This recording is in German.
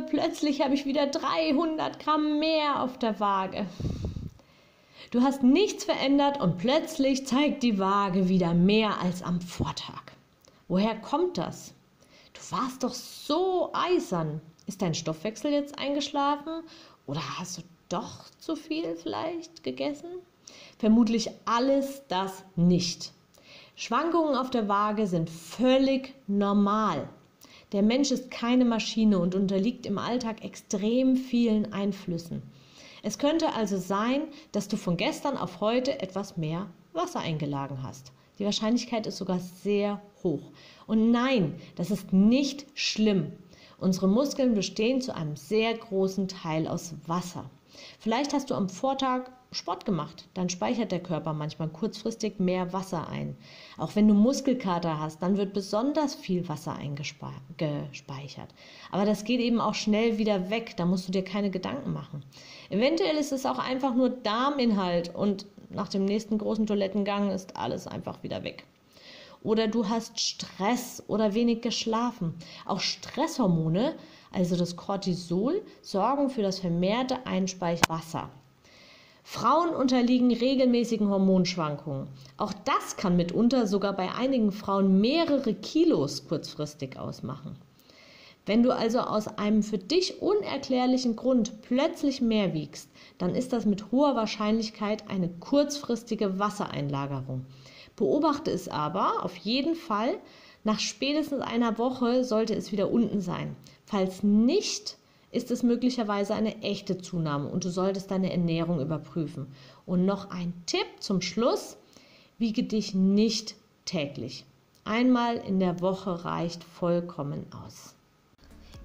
Plötzlich habe ich wieder 300 Gramm mehr auf der Waage. Du hast nichts verändert und plötzlich zeigt die Waage wieder mehr als am Vortag. Woher kommt das? Du warst doch so eisern. Ist dein Stoffwechsel jetzt eingeschlafen oder hast du doch zu viel vielleicht gegessen? Vermutlich alles das nicht. Schwankungen auf der Waage sind völlig normal. Der Mensch ist keine Maschine und unterliegt im Alltag extrem vielen Einflüssen. Es könnte also sein, dass du von gestern auf heute etwas mehr Wasser eingeladen hast. Die Wahrscheinlichkeit ist sogar sehr hoch. Und nein, das ist nicht schlimm. Unsere Muskeln bestehen zu einem sehr großen Teil aus Wasser. Vielleicht hast du am Vortag Sport gemacht, dann speichert der Körper manchmal kurzfristig mehr Wasser ein. Auch wenn du Muskelkater hast, dann wird besonders viel Wasser eingespeichert. Aber das geht eben auch schnell wieder weg, da musst du dir keine Gedanken machen. Eventuell ist es auch einfach nur Darminhalt und nach dem nächsten großen Toilettengang ist alles einfach wieder weg. Oder du hast Stress oder wenig geschlafen. Auch Stresshormone, also das Cortisol, sorgen für das vermehrte Einspeichern Wasser. Frauen unterliegen regelmäßigen Hormonschwankungen. Auch das kann mitunter sogar bei einigen Frauen mehrere Kilos kurzfristig ausmachen. Wenn du also aus einem für dich unerklärlichen Grund plötzlich mehr wiegst, dann ist das mit hoher Wahrscheinlichkeit eine kurzfristige Wassereinlagerung. Beobachte es aber auf jeden Fall, nach spätestens einer Woche sollte es wieder unten sein. Falls nicht, ist es möglicherweise eine echte Zunahme und du solltest deine Ernährung überprüfen. Und noch ein Tipp zum Schluss, wiege dich nicht täglich. Einmal in der Woche reicht vollkommen aus.